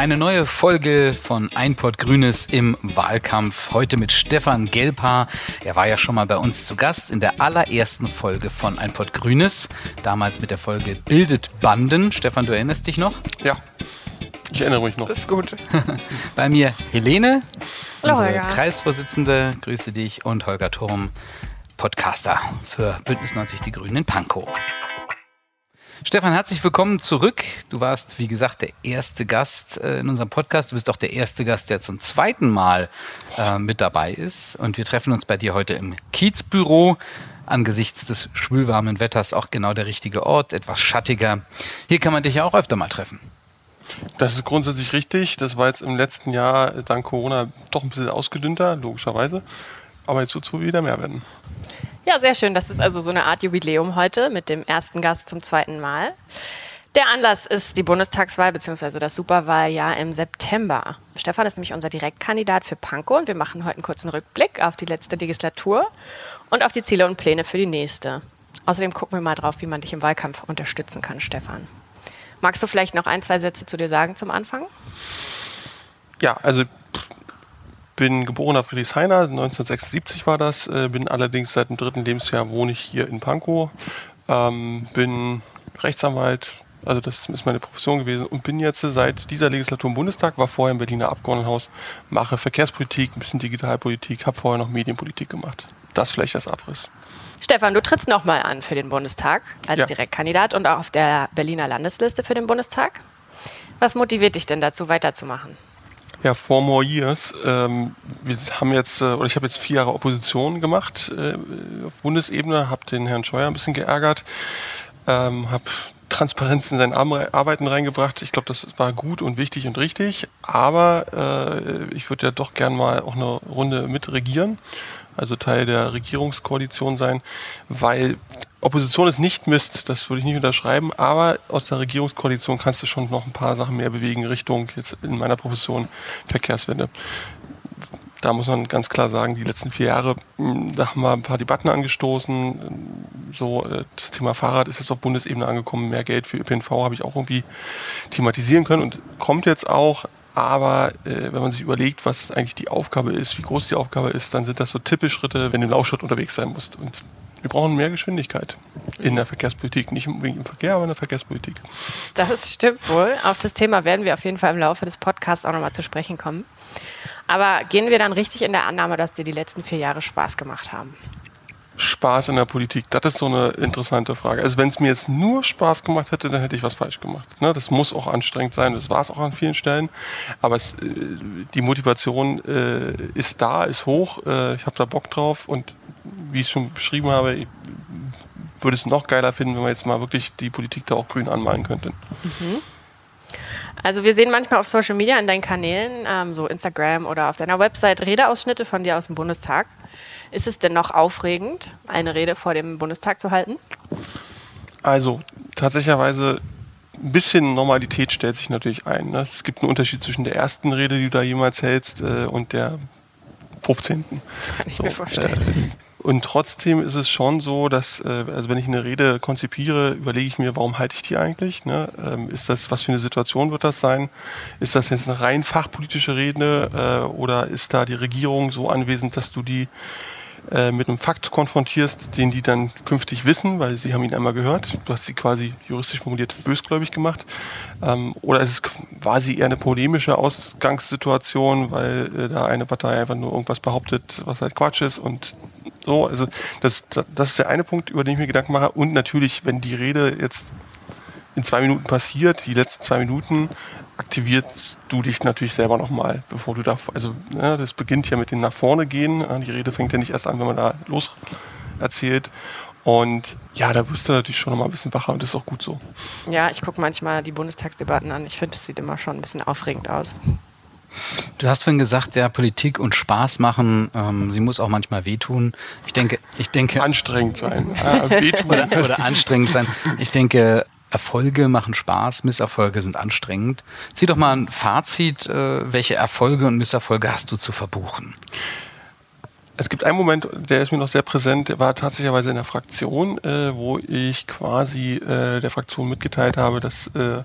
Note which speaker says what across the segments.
Speaker 1: Eine neue Folge von Einport Grünes im Wahlkampf. Heute mit Stefan Gelbhaar. Er war ja schon mal bei uns zu Gast in der allerersten Folge von Einport Grünes. Damals mit der Folge Bildet Banden. Stefan, du erinnerst dich noch?
Speaker 2: Ja. Ich erinnere mich noch.
Speaker 3: Ist gut.
Speaker 1: bei mir Helene,
Speaker 3: Hallo,
Speaker 1: unsere
Speaker 3: Holger.
Speaker 1: Kreisvorsitzende. Grüße dich. Und Holger Turm, Podcaster für Bündnis 90 Die Grünen in Pankow. Stefan, herzlich willkommen zurück. Du warst, wie gesagt, der erste Gast äh, in unserem Podcast. Du bist auch der erste Gast, der zum zweiten Mal äh, mit dabei ist. Und wir treffen uns bei dir heute im Kiezbüro. Angesichts des schwülwarmen Wetters auch genau der richtige Ort, etwas schattiger. Hier kann man dich ja auch öfter mal treffen.
Speaker 2: Das ist grundsätzlich richtig. Das war jetzt im letzten Jahr dank Corona doch ein bisschen ausgedünnter, logischerweise. Aber jetzt wird es wohl wieder mehr werden.
Speaker 3: Ja, sehr schön. Das ist also so eine Art Jubiläum heute mit dem ersten Gast zum zweiten Mal. Der Anlass ist die Bundestagswahl bzw. das Superwahljahr im September. Stefan ist nämlich unser Direktkandidat für Pankow und wir machen heute einen kurzen Rückblick auf die letzte Legislatur und auf die Ziele und Pläne für die nächste. Außerdem gucken wir mal drauf, wie man dich im Wahlkampf unterstützen kann, Stefan. Magst du vielleicht noch ein, zwei Sätze zu dir sagen zum Anfang?
Speaker 2: Ja, also bin geborener Friedrichshainer, 1976 war das, äh, bin allerdings seit dem dritten Lebensjahr wohne ich hier in Pankow, ähm, bin Rechtsanwalt, also das ist meine Profession gewesen und bin jetzt seit dieser Legislatur im Bundestag, war vorher im Berliner Abgeordnetenhaus, mache Verkehrspolitik, ein bisschen Digitalpolitik, habe vorher noch Medienpolitik gemacht. Das vielleicht als Abriss.
Speaker 3: Stefan, du trittst nochmal an für den Bundestag als
Speaker 2: Ja.
Speaker 3: Direktkandidat und auch auf der Berliner Landesliste für den Bundestag. Was motiviert dich denn dazu, weiterzumachen?
Speaker 2: Ja, four more years. Ähm, wir haben jetzt, äh, oder ich habe jetzt vier Jahre Opposition gemacht äh, auf Bundesebene, habe den Herrn Scheuer ein bisschen geärgert, ähm, habe Transparenz in sein Ar- Arbeiten reingebracht. Ich glaube, das war gut und wichtig und richtig. Aber äh, ich würde ja doch gern mal auch eine Runde mitregieren, also Teil der Regierungskoalition sein, weil Opposition ist nicht Mist, das würde ich nicht unterschreiben, aber aus der Regierungskoalition kannst du schon noch ein paar Sachen mehr bewegen Richtung jetzt in meiner Profession Verkehrswende. Da muss man ganz klar sagen, die letzten vier Jahre, mh, da haben wir ein paar Debatten angestoßen. So, äh, das Thema Fahrrad ist jetzt auf Bundesebene angekommen. Mehr Geld für ÖPNV habe ich auch irgendwie thematisieren können und kommt jetzt auch. Aber äh, wenn man sich überlegt, was eigentlich die Aufgabe ist, wie groß die Aufgabe ist, dann sind das so Tippelschritte, wenn du im Laufschritt unterwegs sein musst. Und wir brauchen mehr Geschwindigkeit in der Verkehrspolitik. Nicht unbedingt im Verkehr, aber in der Verkehrspolitik.
Speaker 3: Das stimmt wohl. Auf das Thema werden wir auf jeden Fall im Laufe des Podcasts auch nochmal zu sprechen kommen. Aber gehen wir dann richtig in der Annahme, dass dir die letzten vier Jahre Spaß gemacht haben?
Speaker 2: Spaß in der Politik? Das ist so eine interessante Frage. Also wenn es mir jetzt nur Spaß gemacht hätte, dann hätte ich was falsch gemacht. Ne? Das muss auch anstrengend sein, das war es auch an vielen Stellen. Aber es, äh, die Motivation äh, ist da, ist hoch. Äh, ich habe da Bock drauf und wie ich schon beschrieben habe, ich würde es noch geiler finden, wenn man jetzt mal wirklich die Politik da auch grün anmalen könnte.
Speaker 3: Also wir sehen manchmal auf Social Media in deinen Kanälen, ähm, so Instagram oder auf deiner Website, Redeausschnitte von dir aus dem Bundestag. Ist es denn noch aufregend, eine Rede vor dem Bundestag zu halten?
Speaker 2: Also tatsächlicherweise ein bisschen Normalität stellt sich natürlich ein. Ne? Es gibt einen Unterschied zwischen der ersten Rede, die du da jemals hältst, äh, und der 15.
Speaker 3: Das kann ich
Speaker 2: So,
Speaker 3: mir vorstellen.
Speaker 2: Äh, und trotzdem ist es schon so, dass, äh, also wenn ich eine Rede konzipiere, überlege ich mir, warum halte ich die eigentlich? Ne? Ähm, ist das, was für eine Situation wird das sein? Ist das jetzt eine rein fachpolitische Rede äh, oder ist da die Regierung so anwesend, dass du die äh, mit einem Fakt konfrontierst, den die dann künftig wissen, weil sie haben ihn einmal gehört. Du hast sie quasi juristisch formuliert bösgläubig gemacht. Ähm, oder ist es quasi eher eine polemische Ausgangssituation, weil äh, da eine Partei einfach nur irgendwas behauptet, was halt Quatsch ist und so. Also das, das ist der eine Punkt, über den ich mir Gedanken mache. Und natürlich, wenn die Rede jetzt in zwei Minuten passiert, die letzten zwei Minuten, aktivierst du dich natürlich selber nochmal, bevor du da, also ne, das beginnt ja mit dem nach vorne gehen. Ja, Die Rede fängt ja nicht erst an, wenn man da los erzählt. Und ja, da wirst du natürlich schon nochmal ein bisschen wacher und das ist auch gut so.
Speaker 3: Ja, ich gucke manchmal die Bundestagsdebatten an. Ich finde, es sieht immer schon ein bisschen aufregend aus.
Speaker 1: Du hast vorhin gesagt, ja, Politik und Spaß machen, ähm, sie muss auch manchmal wehtun. Ich denke, ich denke,
Speaker 2: Anstrengend sein. Ja, wehtun.
Speaker 1: oder, oder anstrengend sein. Ich denke, Erfolge machen Spaß, Misserfolge sind anstrengend. Zieh doch mal ein Fazit, äh, welche Erfolge und Misserfolge hast du zu verbuchen?
Speaker 2: Es gibt einen Moment, der ist mir noch sehr präsent, der war tatsächlich in der Fraktion, äh, wo ich quasi äh, der Fraktion mitgeteilt habe, dass äh,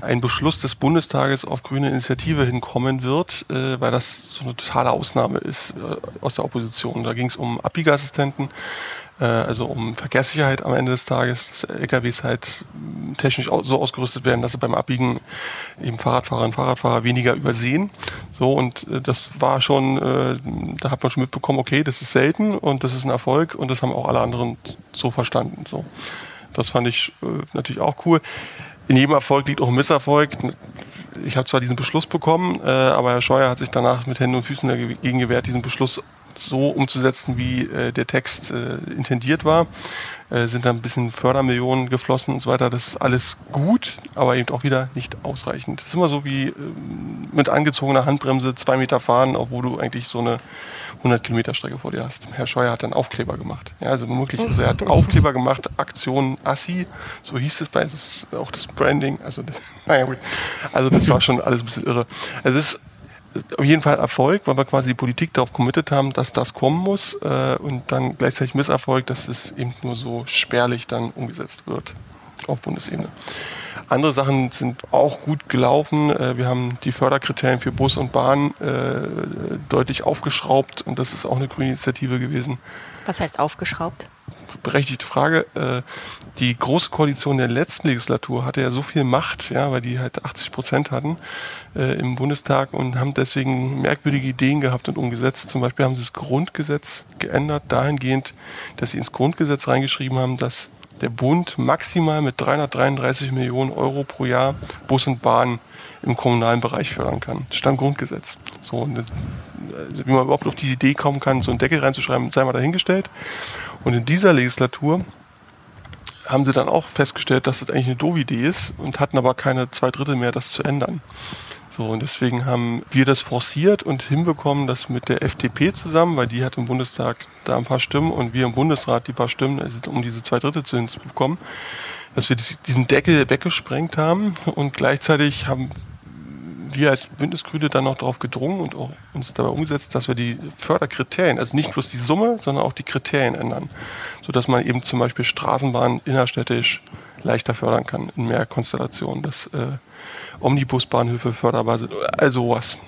Speaker 2: ein Beschluss des Bundestages auf grüne Initiative hinkommen wird, äh, weil das so eine totale Ausnahme ist äh, aus der Opposition. Da ging es um Abbiegeassistenten, also um Verkehrssicherheit am Ende des Tages, dass LKWs halt technisch so ausgerüstet werden, dass sie beim Abbiegen eben Fahrradfahrer und Fahrradfahrer weniger übersehen. So und äh, das war schon, äh, da hat man schon mitbekommen, okay, das ist selten und das ist ein Erfolg und das haben auch alle anderen so verstanden. So, das fand ich äh, natürlich auch cool. In jedem Erfolg liegt auch ein Misserfolg. Ich habe zwar diesen Beschluss bekommen, äh, aber Herr Scheuer hat sich danach mit Händen und Füßen dagegen gewehrt, diesen Beschluss so umzusetzen, wie äh, der Text äh, intendiert war. Äh, sind da ein bisschen Fördermillionen geflossen und so weiter. Das ist alles gut, aber eben auch wieder nicht ausreichend. Das ist immer so wie äh, mit angezogener Handbremse zwei Meter fahren, obwohl du eigentlich so eine 100 Kilometer Strecke vor dir hast. Herr Scheuer hat dann Aufkleber gemacht. Ja, also wirklich, also er hat Aufkleber gemacht, Aktion Assi, so hieß es bei, das auch das Branding. Also, das, naja, gut. Also das war schon alles ein bisschen irre. Also es ist auf jeden Fall Erfolg, weil wir quasi die Politik darauf committed haben, dass das kommen muss äh, und dann gleichzeitig Misserfolg, dass es eben nur so spärlich dann umgesetzt wird auf Bundesebene. Andere Sachen sind auch gut gelaufen. Äh, wir haben die Förderkriterien für Bus und Bahn äh, deutlich aufgeschraubt und das ist auch eine grüne Initiative gewesen.
Speaker 3: Was heißt aufgeschraubt?
Speaker 2: Berechtigte Frage. Äh, die Große Koalition der letzten Legislatur hatte ja so viel Macht, ja, weil die halt 80 Prozent hatten äh, im Bundestag und haben deswegen merkwürdige Ideen gehabt und umgesetzt. Zum Beispiel haben sie das Grundgesetz geändert, dahingehend, dass sie ins Grundgesetz reingeschrieben haben, dass der Bund maximal mit 333 Millionen Euro pro Jahr Bus und Bahn im kommunalen Bereich fördern kann. Das stand Grundgesetz. So, äh, wie man überhaupt auf die Idee kommen kann, so einen Deckel reinzuschreiben, sei mal dahingestellt. Und in dieser Legislatur haben sie dann auch festgestellt, dass das eigentlich eine doofe Idee ist und hatten aber keine zwei Drittel mehr, das zu ändern. So, und deswegen haben wir das forciert und hinbekommen, das mit der FDP zusammen, weil die hat im Bundestag da ein paar Stimmen und wir im Bundesrat die paar Stimmen, also um diese zwei Drittel zu hinzubekommen, dass wir diesen Deckel weggesprengt haben und gleichzeitig haben wir als Bündnisgrüne dann noch darauf gedrungen und auch uns dabei umgesetzt, dass wir die Förderkriterien, also nicht bloß die Summe, sondern auch die Kriterien ändern, sodass man eben zum Beispiel Straßenbahnen innerstädtisch leichter fördern kann in mehr Konstellationen, dass äh, Omnibusbahnhöfe förderbar sind, also was.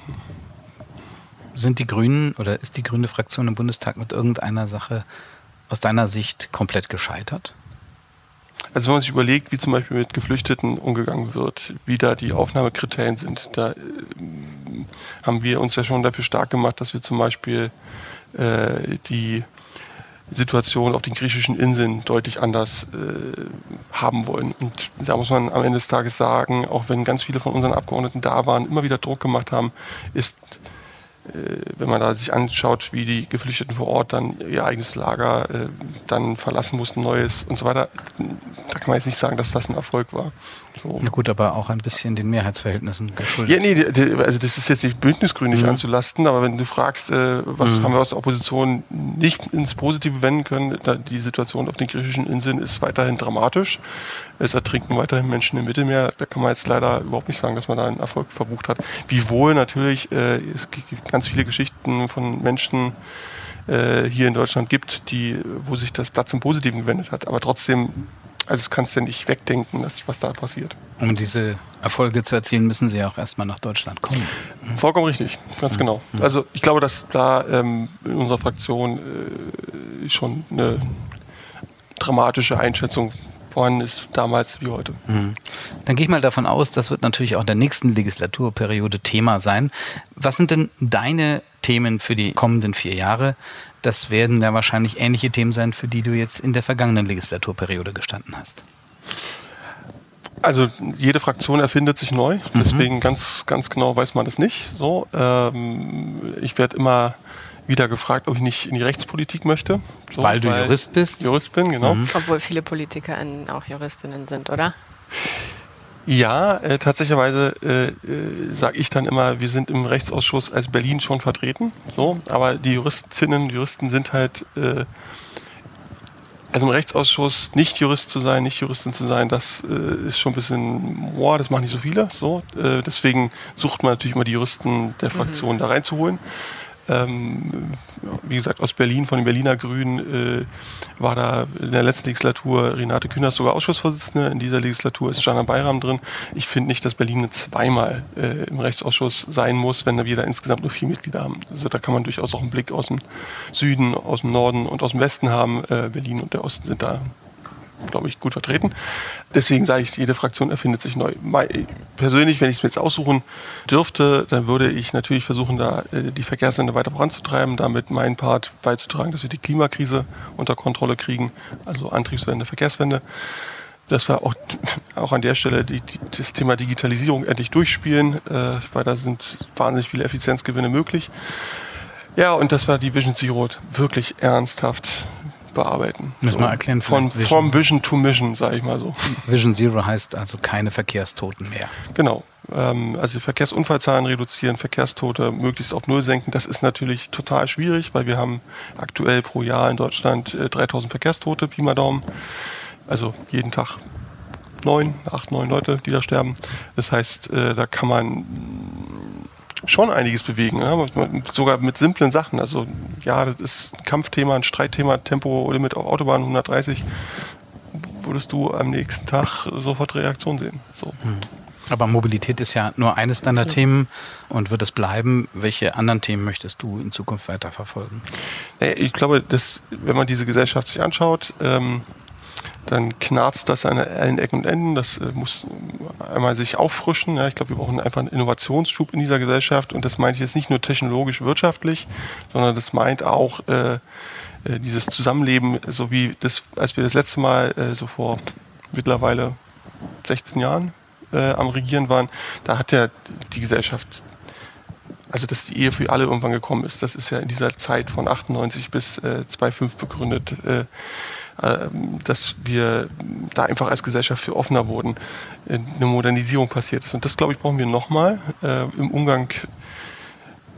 Speaker 1: Sind die Grünen oder ist die grüne Fraktion im Bundestag mit irgendeiner Sache aus deiner Sicht komplett gescheitert?
Speaker 2: Also wenn man sich überlegt, wie zum Beispiel mit Geflüchteten umgegangen wird, wie da die Aufnahmekriterien sind, da äh, haben wir uns ja schon dafür stark gemacht, dass wir zum Beispiel äh, die Situation auf den griechischen Inseln deutlich anders äh, haben wollen. Und da muss man am Ende des Tages sagen, auch wenn ganz viele von unseren Abgeordneten da waren, immer wieder Druck gemacht haben, ist wenn man da sich anschaut, wie die Geflüchteten vor Ort dann ihr eigenes Lager äh, dann verlassen mussten, neues und so weiter, da kann man jetzt nicht sagen, dass das ein Erfolg war.
Speaker 1: So. Na gut, aber auch ein bisschen den Mehrheitsverhältnissen geschuldet.
Speaker 2: Ja, nee, die, die, also das ist jetzt nicht bündnisgrün mhm. anzulasten, aber wenn du fragst, äh, was mhm. haben wir aus der Opposition nicht ins Positive wenden können, die Situation auf den griechischen Inseln ist weiterhin dramatisch. Es ertrinken weiterhin Menschen im Mittelmeer. Da kann man jetzt leider überhaupt nicht sagen, dass man da einen Erfolg verbucht hat. Wiewohl natürlich, äh, es gibt ganz viele Geschichten von Menschen, äh, hier in Deutschland gibt, die, wo sich das Blatt zum Positiven gewendet hat. Aber trotzdem also das kannst du ja nicht wegdenken, dass, was da passiert.
Speaker 1: Um diese Erfolge zu erzielen, müssen sie ja auch erstmal nach Deutschland kommen.
Speaker 2: Mhm. Vollkommen richtig, ganz mhm. genau. Mhm. Also ich glaube, dass da ähm, in unserer Fraktion äh, schon eine dramatische Einschätzung vorhanden ist, damals wie heute.
Speaker 1: Mhm. Dann gehe ich mal davon aus, das wird natürlich auch in der nächsten Legislaturperiode Thema sein. Was sind denn deine Themen für die kommenden vier Jahre? Das werden ja wahrscheinlich ähnliche Themen sein, für die du jetzt in der vergangenen Legislaturperiode gestanden hast.
Speaker 2: Also jede Fraktion erfindet sich neu, mhm. deswegen ganz, ganz genau weiß man es nicht. So, ähm, ich werde immer wieder gefragt, ob ich nicht in die Rechtspolitik möchte.
Speaker 1: So, weil du weil Jurist bist?
Speaker 2: Jurist bin, genau. Mhm.
Speaker 3: Obwohl viele Politiker auch Juristinnen sind, oder?
Speaker 2: Ja, äh, tatsächlicherweise äh, äh, sage ich dann immer, wir sind im Rechtsausschuss als Berlin schon vertreten. So, aber die Juristinnen, Juristen sind halt, äh, also im Rechtsausschuss nicht Jurist zu sein, nicht Juristin zu sein, das äh, ist schon ein bisschen, boah, das machen nicht so viele. So, äh, deswegen sucht man natürlich immer die Juristen der Fraktion mhm. da reinzuholen. Ähm, wie gesagt, aus Berlin, von den Berliner Grünen, äh, war da in der letzten Legislatur Renate Künast sogar Ausschussvorsitzende. In dieser Legislatur ist Jana Bayram drin. Ich finde nicht, dass Berlin zweimal äh, im Rechtsausschuss sein muss, wenn wir da insgesamt nur vier Mitglieder haben. Also da kann man durchaus auch einen Blick aus dem Süden, aus dem Norden und aus dem Westen haben. Äh, Berlin und der Osten sind da glaube ich, gut vertreten. Deswegen sage ich, jede Fraktion erfindet sich neu. Persönlich, wenn ich es mir jetzt aussuchen dürfte, dann würde ich natürlich versuchen, da äh, die Verkehrswende weiter voranzutreiben, damit meinen Part beizutragen, dass wir die Klimakrise unter Kontrolle kriegen, also Antriebswende, Verkehrswende. Dass wir auch, auch an der Stelle die, die, das Thema Digitalisierung endlich durchspielen, äh, weil da sind wahnsinnig viele Effizienzgewinne möglich. Ja, und dass wir die Vision Zero wirklich ernsthaft bearbeiten.
Speaker 1: Müssen wir erklären.
Speaker 2: Von Vision. From Vision to Mission, sage ich mal so.
Speaker 1: Vision Zero heißt also keine Verkehrstoten mehr.
Speaker 2: Genau. Ähm, also Verkehrsunfallzahlen reduzieren, Verkehrstote möglichst auf Null senken. Das ist natürlich total schwierig, weil wir haben aktuell pro Jahr in Deutschland 3000 äh, Verkehrstote, Pi mal Daumen. Also jeden Tag neun, acht, neun Leute, die da sterben. Das heißt, äh, da kann man schon einiges bewegen. Ja? Sogar mit simplen Sachen. Also ja, das ist ein Kampfthema, ein Streitthema, Tempolimit auf Autobahn 130. Würdest du am nächsten Tag sofort Reaktion sehen. So.
Speaker 1: Hm. Aber Mobilität ist ja nur eines deiner ja. Themen und wird es bleiben. Welche anderen Themen möchtest du in Zukunft weiterverfolgen?
Speaker 2: Ich glaube, dass, wenn man diese Gesellschaft sich anschaut, ähm, dann knarzt das an allen Ecken und Enden. Das äh, muss einmal sich auffrischen. Ja. Ich glaube, wir brauchen einfach einen Innovationsschub in dieser Gesellschaft. Und das meine ich jetzt nicht nur technologisch, wirtschaftlich, sondern das meint auch äh, äh, dieses Zusammenleben, so wie das, als wir das letzte Mal äh, so vor mittlerweile 16 Jahren äh, am Regieren waren, da hat ja die Gesellschaft also dass die Ehe für alle irgendwann gekommen ist, das ist ja in dieser Zeit von 98 bis äh, 2005 begründet. Äh, dass wir da einfach als Gesellschaft für offener wurden, äh, eine Modernisierung passiert ist. Und das, glaube ich, brauchen wir nochmal äh, im Umgang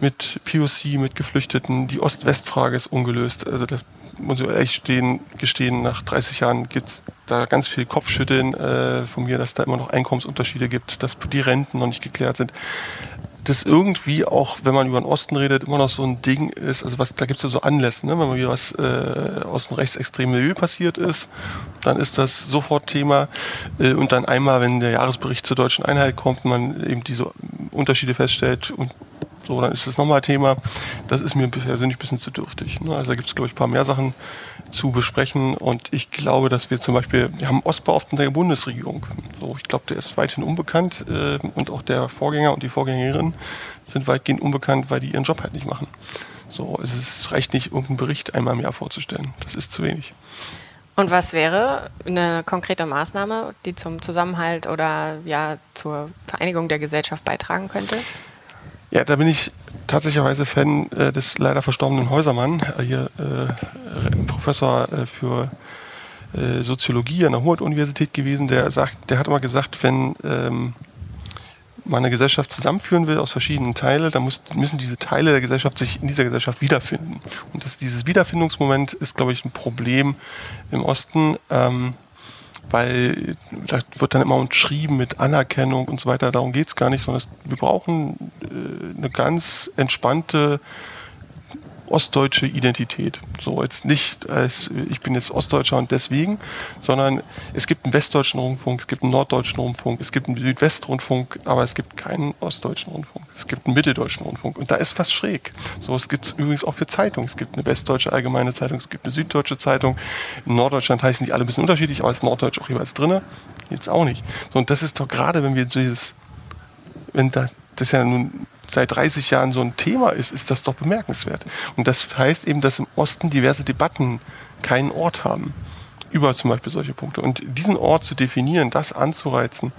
Speaker 2: mit POC, mit Geflüchteten. Die Ost-West-Frage ist ungelöst. Also da muss ich ehrlich stehen, gestehen, nach 30 Jahren gibt es da ganz viel Kopfschütteln äh, von mir, dass da immer noch Einkommensunterschiede gibt, dass die Renten noch nicht geklärt sind das irgendwie auch, wenn man über den Osten redet, immer noch so ein Ding ist, also was, da gibt es ja so Anlässe, ne? wenn mal wieder was äh, aus dem rechtsextremen Milieu passiert ist, dann ist das sofort Thema. Äh, und dann einmal, wenn der Jahresbericht zur deutschen Einheit kommt, man eben diese Unterschiede feststellt und so, dann ist das nochmal Thema. Das ist mir persönlich ein bisschen zu dürftig. Ne? Also da gibt es, glaube ich, ein paar mehr Sachen zu besprechen. Und ich glaube, dass wir zum Beispiel, wir haben Ostbeauftragten der Bundesregierung. So, ich glaube, der ist weithin unbekannt äh, und auch der Vorgänger und die Vorgängerin sind weitgehend unbekannt, weil die ihren Job halt nicht machen. So, es ist, reicht nicht, irgendeinen Bericht einmal im Jahr vorzustellen. Das ist zu wenig.
Speaker 3: Und was wäre eine konkrete Maßnahme, die zum Zusammenhalt oder ja zur Vereinigung der Gesellschaft beitragen könnte?
Speaker 2: Ja, da bin ich tatsächlicherweise Fan äh, des leider verstorbenen Häusermann, äh, hier äh, Professor äh, für äh, Soziologie an der Humboldt-Universität gewesen, der sagt, der hat immer gesagt, wenn ähm, man eine Gesellschaft zusammenführen will aus verschiedenen Teilen, dann muss, müssen diese Teile der Gesellschaft sich in dieser Gesellschaft wiederfinden. Und das, dieses Wiederfindungsmoment ist, glaube ich, ein Problem im Osten. Ähm, weil da wird dann immer umschrieben mit Anerkennung und so weiter. Darum geht es gar nicht, sondern wir brauchen äh, eine ganz entspannte ostdeutsche Identität. So jetzt nicht als ich bin jetzt Ostdeutscher und deswegen, sondern es gibt einen westdeutschen Rundfunk, es gibt einen norddeutschen Rundfunk, es gibt einen Südwestrundfunk, aber es gibt keinen ostdeutschen Rundfunk. Es gibt einen mitteldeutschen Rundfunk und da ist was schräg. So, es gibt es übrigens auch für Zeitungen. Es gibt eine westdeutsche allgemeine Zeitung, es gibt eine süddeutsche Zeitung. In Norddeutschland heißen die alle ein bisschen unterschiedlich, aber ist Norddeutsch auch jeweils drin. Jetzt auch nicht. So, und das ist doch gerade, wenn wir dieses, wenn da, das ja nun seit 30 Jahren so ein Thema ist, ist das doch bemerkenswert. Und das heißt eben, dass im Osten diverse Debatten keinen Ort haben über zum Beispiel solche Punkte. Und diesen Ort zu definieren, das anzureizen,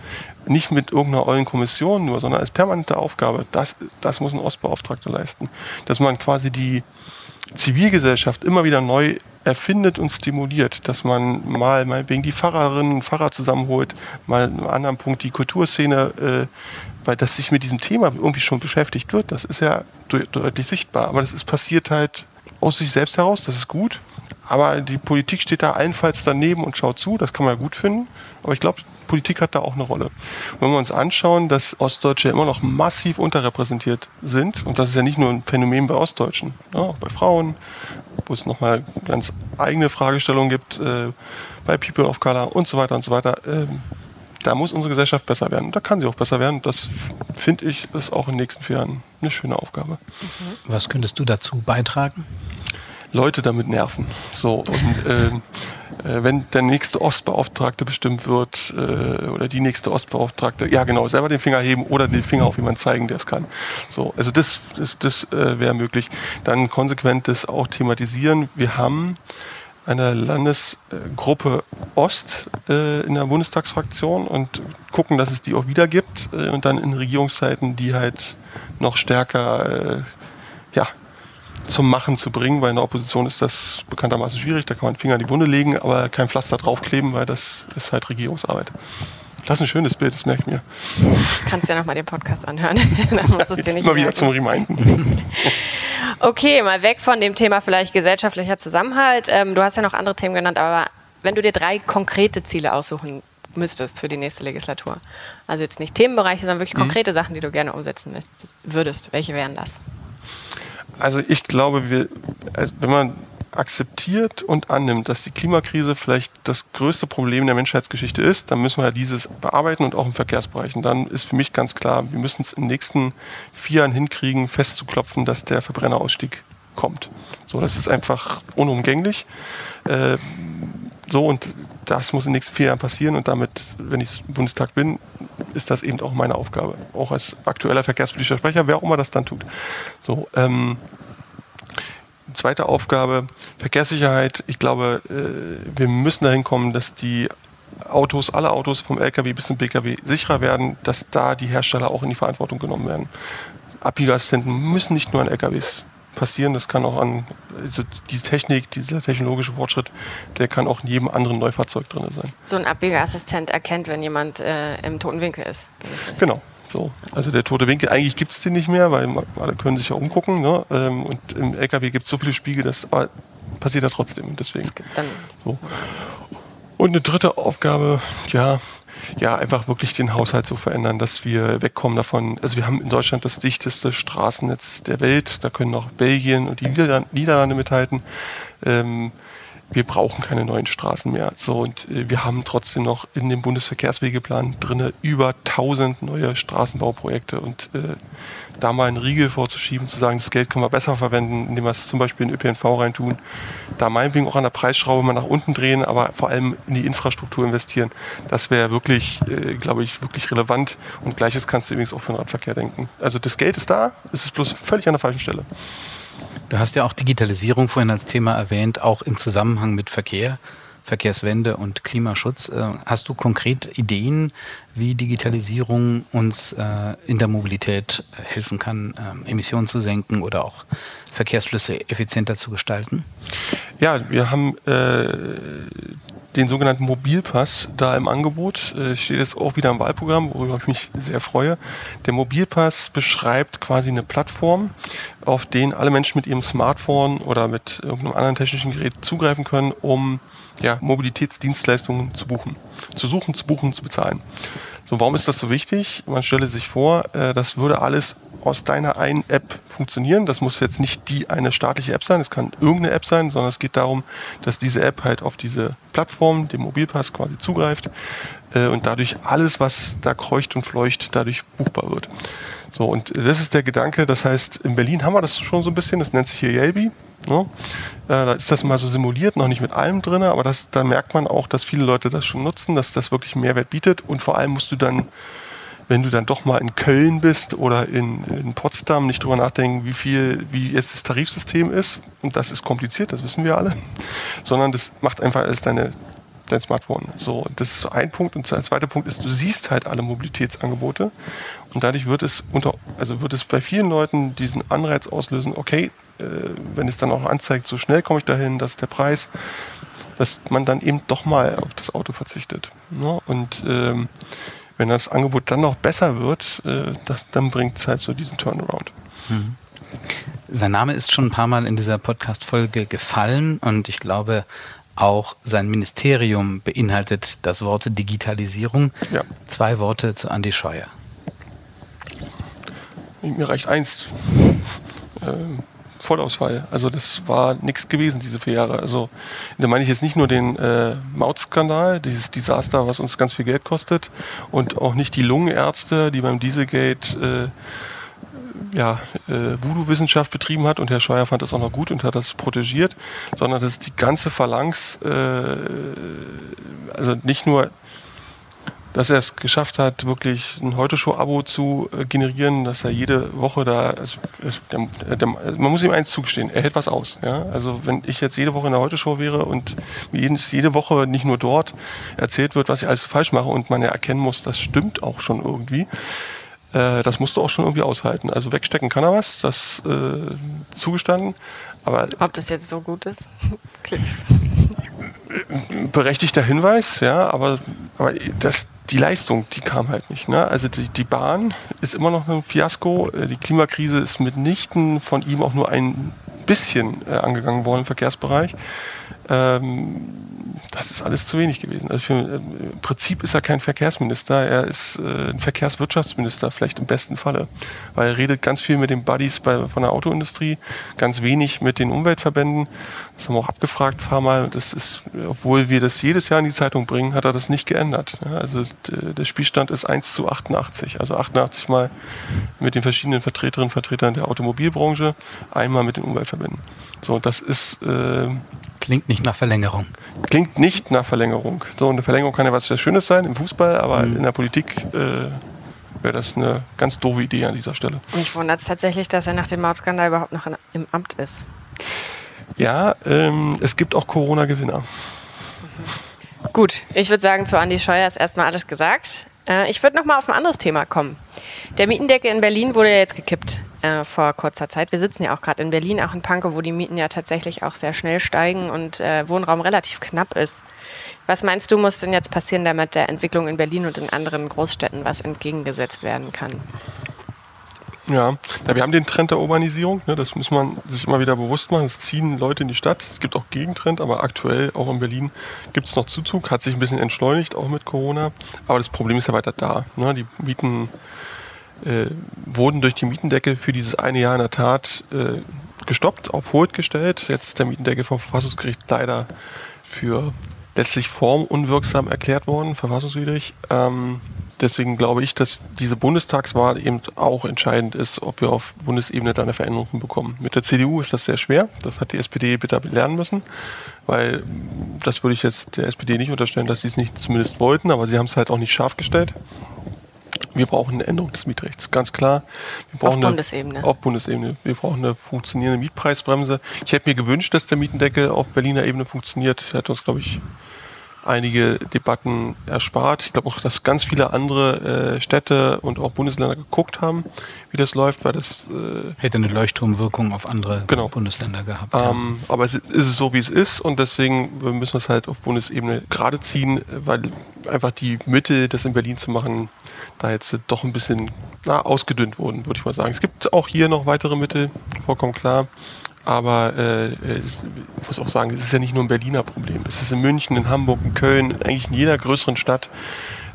Speaker 2: nicht mit irgendeiner ollen Kommission nur, sondern als permanente Aufgabe, das, das muss ein Ostbeauftragter leisten. Dass man quasi die Zivilgesellschaft immer wieder neu erfindet und stimuliert, dass man mal, wegen die Pfarrerinnen und Pfarrer zusammenholt, mal einen anderen Punkt die Kulturszene, weil das sich mit diesem Thema irgendwie schon beschäftigt wird, das ist ja de deutlich sichtbar. Aber das ist passiert halt aus sich selbst heraus, das ist gut. aber die Politik steht da allenfalls daneben und schaut zu, das kann man ja gut finden. Aber ich glaube, Politik hat da auch eine Rolle. Und wenn wir uns anschauen, dass Ostdeutsche immer noch massiv unterrepräsentiert sind, und das ist ja nicht nur ein Phänomen bei Ostdeutschen, ja, auch bei Frauen, wo es nochmal ganz eigene Fragestellungen gibt, äh, bei People of Color und so weiter und so weiter, äh, da muss unsere Gesellschaft besser werden. Da kann sie auch besser werden. Das finde ich ist auch in den nächsten vier Jahren eine schöne Aufgabe. Mhm.
Speaker 1: Was könntest du dazu beitragen?
Speaker 2: Leute damit nerven. So und äh, äh, wenn der nächste Ostbeauftragte bestimmt wird äh, oder die nächste Ostbeauftragte, ja genau, selber den Finger heben oder den Finger auf jemanden zeigen, der es kann. So, also das, das, das äh, wäre möglich. Dann konsequent das auch thematisieren. Wir haben eine Landesgruppe Ost äh, in der Bundestagsfraktion und gucken, dass es die auch wieder gibt äh, und dann in Regierungszeiten die halt noch stärker äh, ja, zum Machen zu bringen, weil in der Opposition ist das bekanntermaßen schwierig, da kann man Finger in die Wunde legen, aber kein Pflaster draufkleben, weil das ist halt Regierungsarbeit. Das ist ein schönes Bild, das merke ich mir.
Speaker 3: Kannst ja nochmal den Podcast anhören. Dann musst
Speaker 2: du es dir nicht Immer wieder zum Reminden.
Speaker 3: okay, mal weg von dem Thema vielleicht gesellschaftlicher Zusammenhalt. Ähm, du hast ja noch andere Themen genannt, aber wenn du dir drei konkrete Ziele aussuchen müsstest für die nächste Legislatur, also jetzt nicht Themenbereiche, sondern wirklich mhm. konkrete mhm. Sachen, die du gerne umsetzen würdest, welche wären das?
Speaker 2: Also ich glaube, wir, also wenn man akzeptiert und annimmt, dass die Klimakrise vielleicht das größte Problem der Menschheitsgeschichte ist, dann müssen wir ja dieses bearbeiten und auch im Verkehrsbereich. Und dann ist für mich ganz klar, wir müssen es in den nächsten vier Jahren hinkriegen, festzuklopfen, dass der Verbrennerausstieg kommt. So, das ist einfach unumgänglich. Äh, so und das muss in den nächsten vier Jahren passieren und damit, wenn ich im Bundestag bin, ist das eben auch meine Aufgabe. Auch als aktueller verkehrspolitischer Sprecher, wer auch immer das dann tut. So, ähm, zweite Aufgabe, Verkehrssicherheit. Ich glaube, äh, wir müssen dahin kommen, dass die Autos, alle Autos vom LKW bis zum PKW sicherer werden, dass da die Hersteller auch in die Verantwortung genommen werden. Abbiegeassistenten müssen nicht nur an LKWs passieren. Das kann auch an also diese Technik, dieser technologische Fortschritt, der kann auch in jedem anderen Neufahrzeug drin sein.
Speaker 3: So ein Abbiegeassistent erkennt, wenn jemand äh, im toten Winkel ist.
Speaker 2: Genau. So. Also der tote Winkel, eigentlich gibt es den nicht mehr, weil alle können sich ja umgucken. Ne? Ähm, und im LKW gibt es so viele Spiegel, das passiert ja trotzdem. Deswegen. So. Und eine dritte Aufgabe, ja, ja, einfach wirklich den Haushalt zu verändern, dass wir wegkommen davon. Also wir haben in Deutschland das dichteste Straßennetz der Welt. Da können auch Belgien und die Niederlande mithalten. Ähm, wir brauchen keine neuen Straßen mehr. So, und äh, wir haben trotzdem noch in dem Bundesverkehrswegeplan drinne über 1000 neue Straßenbauprojekte. Und äh, da mal einen Riegel vorzuschieben, zu sagen, das Geld können wir besser verwenden, indem wir es zum Beispiel in ÖPNV reintun, da meinetwegen auch an der Preisschraube mal nach unten drehen, aber vor allem in die Infrastruktur investieren, das wäre wirklich, äh, glaube ich, wirklich relevant. Und gleiches kannst du übrigens auch für den Radverkehr denken. Also das Geld ist da, es ist bloß völlig an der falschen Stelle.
Speaker 1: Du hast ja auch Digitalisierung vorhin als Thema erwähnt, auch im Zusammenhang mit Verkehr, Verkehrswende und Klimaschutz. Äh, hast du konkret Ideen, wie Digitalisierung uns äh, in der Mobilität helfen kann, ähm, Emissionen zu senken oder auch Verkehrsflüsse effizienter zu gestalten?
Speaker 2: Ja, wir haben äh, den sogenannten Mobilpass da im Angebot. Äh, steht jetzt auch wieder im Wahlprogramm, worüber ich mich sehr freue. Der Mobilpass beschreibt quasi eine Plattform, auf den alle Menschen mit ihrem Smartphone oder mit irgendeinem anderen technischen Gerät zugreifen können, um ja, Mobilitätsdienstleistungen zu buchen. Zu suchen, zu buchen, zu bezahlen. So, warum ist das so wichtig? Man stelle sich vor, äh, das würde alles aus deiner einen App funktionieren. Das muss jetzt nicht die eine staatliche App sein, es kann irgendeine App sein, sondern es geht darum, dass diese App halt auf diese Plattform, den Mobilpass quasi zugreift äh, und dadurch alles, was da kreucht und fleucht, dadurch buchbar wird. So, und das ist der Gedanke, das heißt, in Berlin haben wir das schon so ein bisschen, das nennt sich hier Yelby. Ne? Äh, da ist das mal so simuliert, noch nicht mit allem drin, aber das, da merkt man auch, dass viele Leute das schon nutzen, dass das wirklich Mehrwert bietet und vor allem musst du dann wenn du dann doch mal in Köln bist oder in, in Potsdam, nicht drüber nachdenken, wie viel, wie jetzt das Tarifsystem ist. Und das ist kompliziert, das wissen wir alle. Sondern das macht einfach alles deine, dein Smartphone. So, das ist ein Punkt. Und der zweite Punkt ist, du siehst halt alle Mobilitätsangebote. Und dadurch wird es unter, also wird es bei vielen Leuten diesen Anreiz auslösen, okay, wenn es dann auch anzeigt, so schnell komme ich dahin, das ist der Preis, dass man dann eben doch mal auf das Auto verzichtet. Ne? Und ähm, wenn das Angebot dann noch besser wird, äh, das, dann bringt es halt so diesen Turnaround. Mhm.
Speaker 1: Sein Name ist schon ein paar Mal in dieser Podcast-Folge gefallen und ich glaube, auch sein Ministerium beinhaltet das Wort Digitalisierung. Ja. Zwei Worte zu Andi Scheuer.
Speaker 2: Mir reicht eins. Ähm, Vollausfall. Also das war nichts gewesen, diese vier Jahre. Also da meine ich jetzt nicht nur den äh, Mautskandal, dieses Desaster, was uns ganz viel Geld kostet, und auch nicht die Lungenärzte, die beim Dieselgate äh, ja, äh, Voodoo-Wissenschaft betrieben hat und Herr Scheuer fand das auch noch gut und hat das protegiert, sondern das ist die ganze Phalanx, äh, also nicht nur dass er es geschafft hat, wirklich ein Heute-Show-Abo zu äh, generieren, dass er jede Woche da, also, der, der, man muss ihm eins zugestehen, er hält was aus. Ja? Also wenn ich jetzt jede Woche in der Heute-Show wäre und jedes, jede Woche nicht nur dort erzählt wird, was ich alles falsch mache und man ja erkennen muss, das stimmt auch schon irgendwie, äh, das musst du auch schon irgendwie aushalten. Also wegstecken kann er was, das äh, zugestanden. Aber
Speaker 3: Ob das jetzt so gut ist?
Speaker 2: berechtigter Hinweis, ja, aber, aber das, die Leistung, die kam halt nicht. Ne? Also die, die Bahn ist immer noch ein Fiasko. Äh, die Klimakrise ist mitnichten von ihm auch nur ein bisschen äh, angegangen worden im Verkehrsbereich. Ähm, das ist alles zu wenig gewesen. Also für, äh, Im Prinzip ist er kein Verkehrsminister, er ist äh, ein Verkehrswirtschaftsminister, vielleicht im besten Falle. Weil er redet ganz viel mit den Buddies bei, von der Autoindustrie, ganz wenig mit den Umweltverbänden. Das haben wir auch abgefragt ein paar Mal. Das ist, obwohl wir das jedes Jahr in die Zeitung bringen, hat er das nicht geändert. Also der Spielstand ist 1 zu 88. Also 88 Mal mit den verschiedenen Vertreterinnen und Vertretern der Automobilbranche, einmal mit den Umweltverbänden. So, das ist äh,
Speaker 1: Klingt nicht nach Verlängerung.
Speaker 2: Klingt nicht nach Verlängerung. So, eine Verlängerung kann ja was sehr Schönes sein im Fußball, aber mhm. in der Politik äh, wäre das eine ganz doofe Idee an dieser Stelle.
Speaker 3: Mich wundert es tatsächlich, dass er nach dem Mautskandal überhaupt noch in, im Amt ist.
Speaker 2: Ja, ähm, es gibt auch Corona-Gewinner.
Speaker 3: Mhm. Gut, ich würde sagen, zu Andi Scheuer ist erstmal alles gesagt. Äh, ich würde noch mal auf ein anderes Thema kommen. Der Mietendeckel in Berlin wurde ja jetzt gekippt äh, vor kurzer Zeit. Wir sitzen ja auch gerade in Berlin, auch in Pankow, wo die Mieten ja tatsächlich auch sehr schnell steigen und äh, Wohnraum relativ knapp ist. Was meinst du, muss denn jetzt passieren, damit der Entwicklung in Berlin und in anderen Großstädten was entgegengesetzt werden kann?
Speaker 2: Ja, ja wir haben den Trend der Urbanisierung, ne, das muss man sich immer wieder bewusst machen. Es ziehen Leute in die Stadt. Es gibt auch Gegentrend, aber aktuell auch in Berlin gibt es noch Zuzug, hat sich ein bisschen entschleunigt, auch mit Corona. Aber das Problem ist ja weiter da. Ne? Die Mieten äh, wurden durch die Mietendeckel für dieses eine Jahr in der Tat äh, gestoppt, auf Hold gestellt. Jetzt ist der Mietendeckel vom Verfassungsgericht leider für letztlich formunwirksam erklärt worden, verfassungswidrig. Ähm, deswegen glaube ich, dass diese Bundestagswahl eben auch entscheidend ist, ob wir auf Bundesebene da eine Veränderung bekommen. Mit der CDU ist das sehr schwer. Das hat die SPD bitter lernen müssen, weil das würde ich jetzt der SPD nicht unterstellen, dass sie es nicht zumindest wollten, aber sie haben es halt auch nicht scharf gestellt. Wir brauchen eine Änderung des Mietrechts, ganz klar. Wir brauchen
Speaker 3: auf Bundesebene.
Speaker 2: Eine, auf Bundesebene. Wir brauchen eine funktionierende Mietpreisbremse. Ich hätte mir gewünscht, dass der Mietendeckel auf Berliner Ebene funktioniert. Hätte uns, glaube ich, einige Debatten erspart. Ich glaube auch, dass ganz viele andere äh, Städte und auch Bundesländer geguckt haben, wie das läuft, weil das
Speaker 1: äh, hätte eine Leuchtturmwirkung auf andere genau. Bundesländer gehabt.
Speaker 2: Ähm, aber es ist, ist es so, wie es ist und deswegen müssen wir es halt auf Bundesebene gerade ziehen, weil einfach die Mittel, das in Berlin zu machen, da jetzt doch ein bisschen na, ausgedünnt wurden, würde ich mal sagen. Es gibt auch hier noch weitere Mittel, vollkommen klar. Aber äh, ich muss auch sagen, es ist ja nicht nur ein Berliner Problem. Es ist in München, in Hamburg, in Köln, eigentlich in jeder größeren Stadt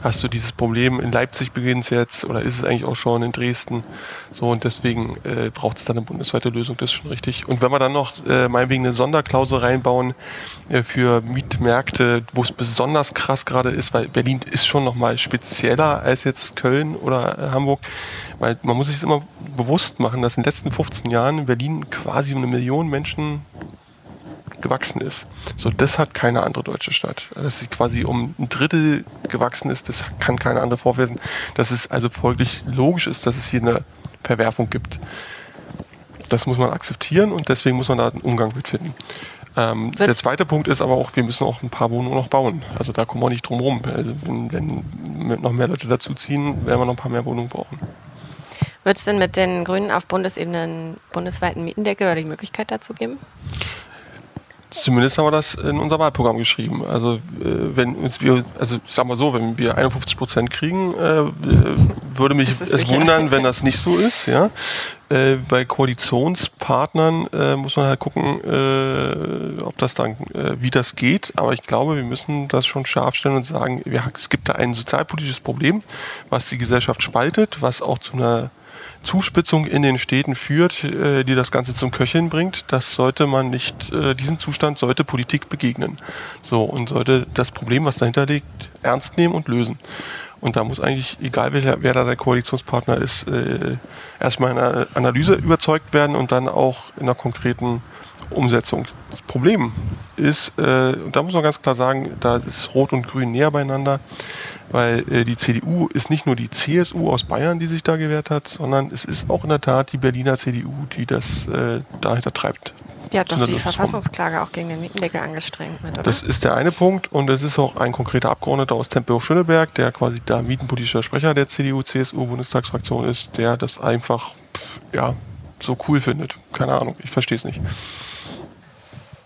Speaker 2: hast du dieses Problem. In Leipzig beginnt es jetzt oder ist es eigentlich auch schon in Dresden. So und deswegen äh, braucht es dann eine bundesweite Lösung, das ist schon richtig. Und wenn wir dann noch äh, meinetwegen eine Sonderklausel reinbauen äh, für Mietmärkte, wo es besonders krass gerade ist, weil Berlin ist schon nochmal spezieller als jetzt Köln oder äh, Hamburg, weil man muss sich immer bewusst machen, dass in den letzten 15 Jahren in Berlin quasi eine Million Menschen gewachsen ist. So, das hat keine andere deutsche Stadt. Dass sie quasi um ein Drittel gewachsen ist, das kann keine andere vorweisen. Dass es also folglich logisch ist, dass es hier eine Verwerfung gibt. Das muss man akzeptieren und deswegen muss man da einen Umgang mit finden. Ähm, der zweite Punkt ist aber auch, wir müssen auch ein paar Wohnungen noch bauen. Also da kommen wir nicht drum rum. Also wenn, wenn noch mehr Leute dazuziehen, werden wir noch ein paar mehr Wohnungen brauchen.
Speaker 3: Wird es denn mit den Grünen auf Bundesebene einen bundesweiten Mietendeckel oder die Möglichkeit dazu geben?
Speaker 2: Zumindest haben wir das in unser Wahlprogramm geschrieben. Also äh, wenn uns wir, also ich sag mal so, wenn wir 51 Prozent kriegen, äh, würde mich es sicher. wundern, wenn das nicht so ist. Ja, äh, bei Koalitionspartnern äh, muss man halt gucken, äh, ob das dann, äh, wie das geht. Aber ich glaube, wir müssen das schon scharf stellen und sagen, wir, es gibt da ein sozialpolitisches Problem, was die Gesellschaft spaltet, was auch zu einer Zuspitzung in den Städten führt, äh, die das Ganze zum Köcheln bringt, das sollte man nicht, äh, diesen Zustand sollte Politik begegnen. So, und sollte das Problem, was dahinter liegt, ernst nehmen und lösen. Und da muss eigentlich, egal welcher, wer da der Koalitionspartner ist, äh, erstmal in einer Analyse überzeugt werden und dann auch in einer konkreten Umsetzung. Das Problem ist, äh, und da muss man ganz klar sagen, da ist Rot und Grün näher beieinander weil äh, die CDU ist nicht nur die CSU aus Bayern, die sich da gewehrt hat, sondern es ist auch in der Tat die Berliner CDU, die das äh, dahinter treibt.
Speaker 3: Die hat doch die Verfassungsklage auch gegen den Mietendeckel angestrengt mit, oder?
Speaker 2: Das ist der eine Punkt und es ist auch ein konkreter Abgeordneter aus Tempelhof-Schöneberg, der quasi da mietenpolitischer Sprecher der CDU-CSU-Bundestagsfraktion ist, der das einfach, ja, so cool findet. Keine Ahnung, ich verstehe es nicht.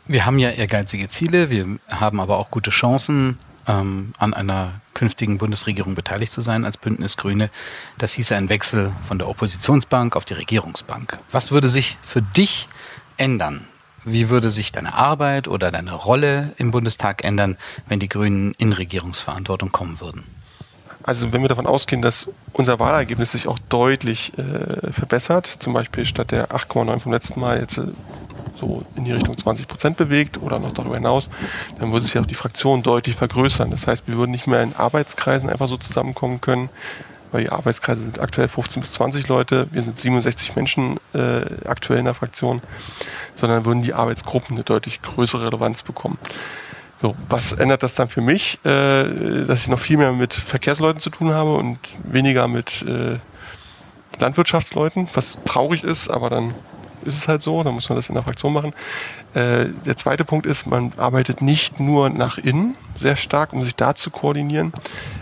Speaker 1: Wir haben ja ehrgeizige Ziele, wir haben aber auch gute Chancen, ähm, an einer künftigen Bundesregierung beteiligt zu sein als Bündnis Grüne. Das hieße ein Wechsel von der Oppositionsbank auf die Regierungsbank. Was würde sich für dich ändern? Wie würde sich deine Arbeit oder deine Rolle im Bundestag ändern, wenn die Grünen in Regierungsverantwortung kommen würden?
Speaker 2: Also wenn wir davon ausgehen, dass unser Wahlergebnis sich auch deutlich äh, verbessert, zum Beispiel statt der 8,9 vom letzten Mal jetzt äh, so in die Richtung 20 Prozent bewegt oder noch darüber hinaus, dann würde sich auch die Fraktion deutlich vergrößern. Das heißt, wir würden nicht mehr in Arbeitskreisen einfach so zusammenkommen können, weil die Arbeitskreise sind aktuell 15 bis 20 Leute, wir sind 67 Menschen äh, aktuell in der Fraktion, sondern würden die Arbeitsgruppen eine deutlich größere Relevanz bekommen. So, was ändert das dann für mich, äh, dass ich noch viel mehr mit Verkehrsleuten zu tun habe und weniger mit äh, Landwirtschaftsleuten, was traurig ist, aber dann ist es halt so, dann muss man das in der Fraktion machen. Äh, der zweite Punkt ist, man arbeitet nicht nur nach innen sehr stark, um sich da zu koordinieren.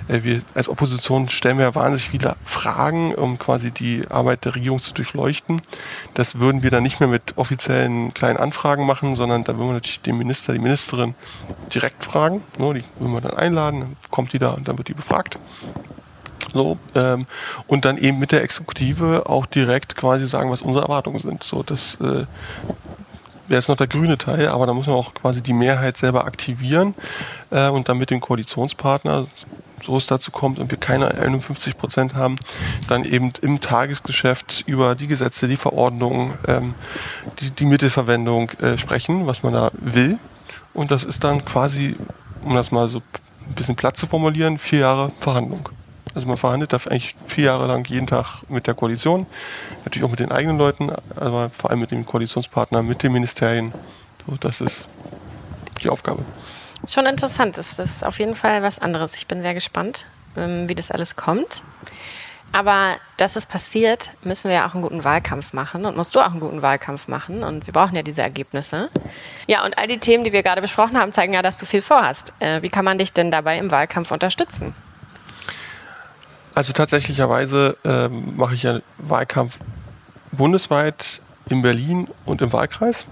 Speaker 2: Äh, wir als Opposition stellen wir wahnsinnig viele Fragen, um quasi die Arbeit der Regierung zu durchleuchten. Das würden wir dann nicht mehr mit offiziellen kleinen Anfragen machen, sondern da würden wir natürlich den Minister, die Ministerin direkt fragen. Ne, die würden wir dann einladen, dann kommt die da und dann wird die befragt. So, ähm, und dann eben mit der Exekutive auch direkt quasi sagen, was unsere Erwartungen sind. So, das äh, wäre jetzt noch der grüne Teil, aber da muss man auch quasi die Mehrheit selber aktivieren äh, und dann mit dem Koalitionspartner, so es dazu kommt und wir keine 51 Prozent haben, dann eben im Tagesgeschäft über die Gesetze, die Verordnungen, ähm, die, die Mittelverwendung äh, sprechen, was man da will. Und das ist dann quasi, um das mal so ein bisschen platt zu formulieren, vier Jahre Verhandlung. Also man verhandelt da eigentlich vier Jahre lang jeden Tag mit der Koalition, natürlich auch mit den eigenen Leuten, aber vor allem mit dem Koalitionspartner, mit den Ministerien. So, das ist die Aufgabe.
Speaker 3: Schon interessant. Das ist auf jeden Fall was anderes. Ich bin sehr gespannt, ähm, wie das alles kommt. Aber dass es passiert, müssen wir ja auch einen guten Wahlkampf machen und musst du auch einen guten Wahlkampf machen. Und wir brauchen ja diese Ergebnisse. Ja, und all die Themen, die wir gerade besprochen haben, zeigen ja, dass du viel vorhast. Äh, wie kann man dich denn dabei im Wahlkampf unterstützen?
Speaker 2: Also tatsächlicherweise ähm, mache ich ja Wahlkampf bundesweit in Berlin und im Wahlkreis.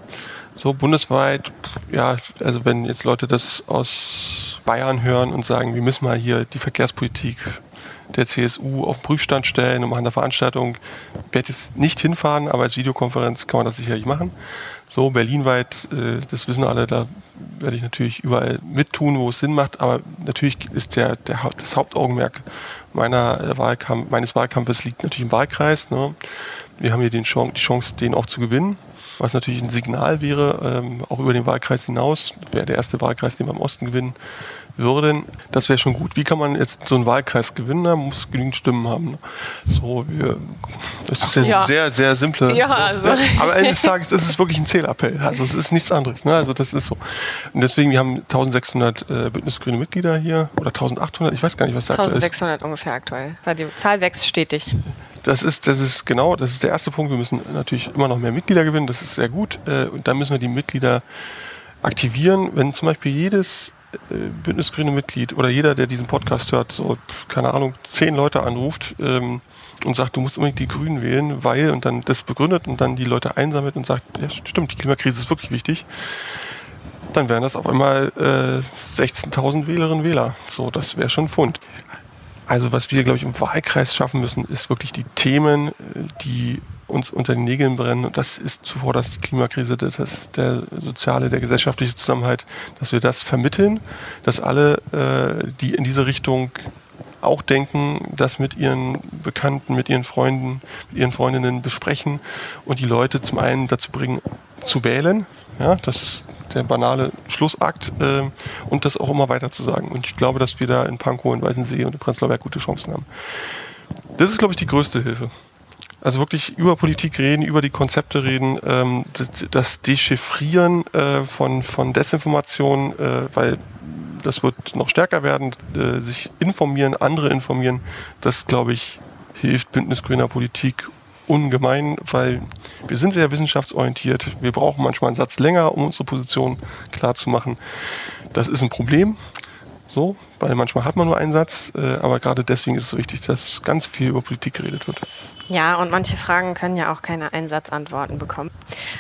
Speaker 2: So bundesweit, ja, also wenn jetzt Leute das aus Bayern hören und sagen, wir müssen mal hier die Verkehrspolitik der CSU auf den Prüfstand stellen und machen eine Veranstaltung, werde jetzt nicht hinfahren, aber als Videokonferenz kann man das sicherlich machen. So berlinweit, äh, das wissen alle, da werde ich natürlich überall mittun, wo es Sinn macht, aber natürlich ist der, der das Hauptaugenmerk meiner Wahlkampf, meines Wahlkampfes liegt natürlich im Wahlkreis. Ne? Wir haben hier den Chance, die Chance, den auch zu gewinnen, was natürlich ein Signal wäre, ähm, auch über den Wahlkreis hinaus. Wäre der erste Wahlkreis, den wir im Osten gewinnen würden. Das wäre schon gut. Wie kann man jetzt so einen Wahlkreis gewinnen? Man muss genügend Stimmen haben. Ne? So, wir, das ist ja, sehr, sehr simple. Ja, also. ja, aber Ende des Tages ist es wirklich ein Zählappell. Also es ist nichts anderes. Ne? Also das ist so. Und deswegen, wir haben 1600 äh, Bündnisgrüne Mitglieder hier oder 1800. Ich weiß gar nicht, was
Speaker 3: da 1600 ist. ungefähr aktuell. Weil die Zahl wächst stetig.
Speaker 2: Das ist, das ist genau, das ist der erste Punkt. Wir müssen natürlich immer noch mehr Mitglieder gewinnen. Das ist sehr gut. Äh, und dann müssen wir die Mitglieder aktivieren. Wenn zum Beispiel jedes äh, Bündnisgrüne Mitglied oder jeder, der diesen Podcast hört, so, keine Ahnung, zehn Leute anruft ähm, und sagt, du musst unbedingt die Grünen wählen, weil und dann das begründet und dann die Leute einsammelt und sagt, ja stimmt, die Klimakrise ist wirklich wichtig, dann wären das auf einmal äh, 16.000 Wählerinnen und Wähler. So, das wäre schon ein Fund. Also was wir, glaube ich, im Wahlkreis schaffen müssen, ist wirklich die Themen, äh, die uns unter den Nägeln brennen. Und das ist zuvor das Klimakrise, das der soziale, der gesellschaftliche Zusammenhalt, dass wir das vermitteln, dass alle, äh, die in diese Richtung auch denken, das mit ihren Bekannten, mit ihren Freunden, mit ihren Freundinnen besprechen und die Leute zum einen dazu bringen, zu wählen. Ja, das ist der banale Schlussakt äh, und das auch immer weiter zu sagen. Und ich glaube, dass wir da in Pankow, in Weißensee und in Prenzlauer Berg gute Chancen haben. Das ist, glaube ich, die größte Hilfe. Also wirklich über Politik reden, über die Konzepte reden, ähm, das, Dechiffrieren äh, von, von Desinformation, äh, weil das wird noch stärker werden, äh, sich informieren, andere informieren. Das, glaube ich, hilft bündnisgrüner Politik ungemein, weil wir sind sehr wissenschaftsorientiert. Wir brauchen manchmal einen Satz länger, um unsere Position klar zu machen. Das ist ein Problem. So, weil manchmal hat man nur einen Satz, äh, aber gerade deswegen ist es so wichtig, dass ganz viel über Politik geredet wird.
Speaker 3: Ja, und manche Fragen können ja auch keine Einsatzantworten bekommen.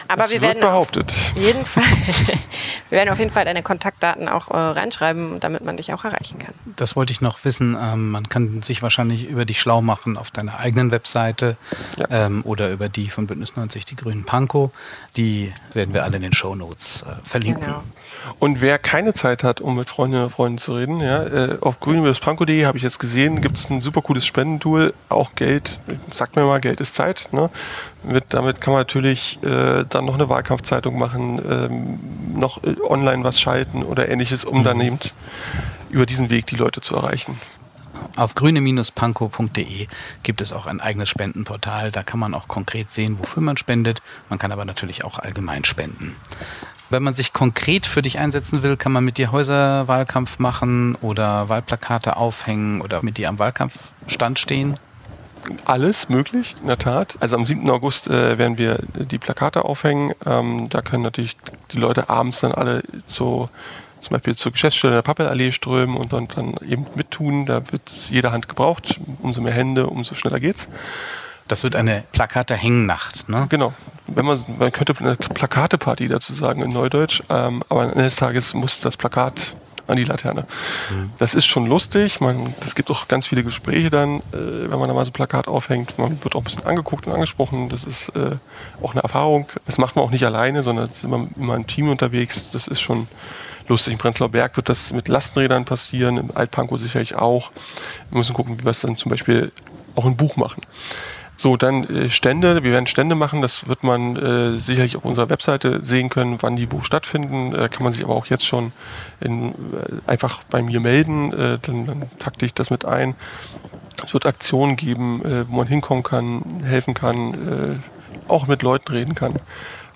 Speaker 3: Aber
Speaker 2: das
Speaker 3: wir
Speaker 2: wird
Speaker 3: werden
Speaker 2: behauptet.
Speaker 3: auf jeden Fall, wir werden auf jeden Fall deine Kontaktdaten auch äh, reinschreiben, damit man dich auch erreichen kann.
Speaker 1: Das wollte ich noch wissen. Ähm, man kann sich wahrscheinlich über dich schlau machen auf deiner eigenen Webseite
Speaker 2: Ja.
Speaker 1: ähm, oder über die von Bündnis 90 Die Grünen Pankow. Die werden wir alle in den Shownotes äh, verlinken.
Speaker 3: Genau.
Speaker 2: Und wer keine Zeit hat, um mit Freundinnen und Freunden zu reden, ja, äh, auf grün-panko.de habe ich jetzt gesehen, gibt es ein super cooles Spendentool, auch Geld, sagt mir mal, Geld ist Zeit. Ne? Mit, damit kann man natürlich äh, dann noch eine Wahlkampfzeitung machen, ähm, noch äh, online was schalten oder ähnliches, um dann eben über diesen Weg die Leute zu erreichen.
Speaker 1: Auf grüne-pankow.de gibt es auch ein eigenes Spendenportal. Da kann man auch konkret sehen, wofür man spendet. Man kann aber natürlich auch allgemein spenden. Wenn man sich konkret für dich einsetzen will, kann man mit dir Häuserwahlkampf machen oder Wahlplakate aufhängen oder mit dir am Wahlkampfstand stehen.
Speaker 2: alles möglich, in der Tat. Also am 7. August äh, werden wir die Plakate aufhängen. Ähm, da können natürlich die Leute abends dann alle zu, zum Beispiel zur Geschäftsstelle der Pappelallee strömen und dann, dann eben mittun. Da wird jede Hand gebraucht. Umso mehr Hände, umso schneller geht's.
Speaker 1: Das wird eine Plakate-Hängnacht. Ne?
Speaker 2: Genau. Wenn man, man könnte eine Plakateparty dazu sagen in Neudeutsch, ähm, aber am Ende des Tages muss das Plakat an die Laterne. Das ist schon lustig. Man, es gibt auch ganz viele Gespräche dann, äh, wenn man da mal so ein Plakat aufhängt. Man wird auch ein bisschen angeguckt und angesprochen. Das ist äh, auch eine Erfahrung. Das macht man auch nicht alleine, sondern es ist immer, immer ein Team unterwegs. Das ist schon lustig. In Prenzlauer Berg wird das mit Lastenrädern passieren, im Altpankow sicherlich auch. Wir müssen gucken, wie wir es dann zum Beispiel auch ein Buch machen. So, dann äh, Stände. Wir werden Stände machen. Das wird man äh, sicherlich auf unserer Webseite sehen können, wann die wo stattfinden. Äh, kann man sich aber auch jetzt schon in, äh, einfach bei mir melden. Äh, dann, dann takte ich das mit ein. Es wird Aktionen geben, äh, wo man hinkommen kann, helfen kann, auch mit Leuten reden kann.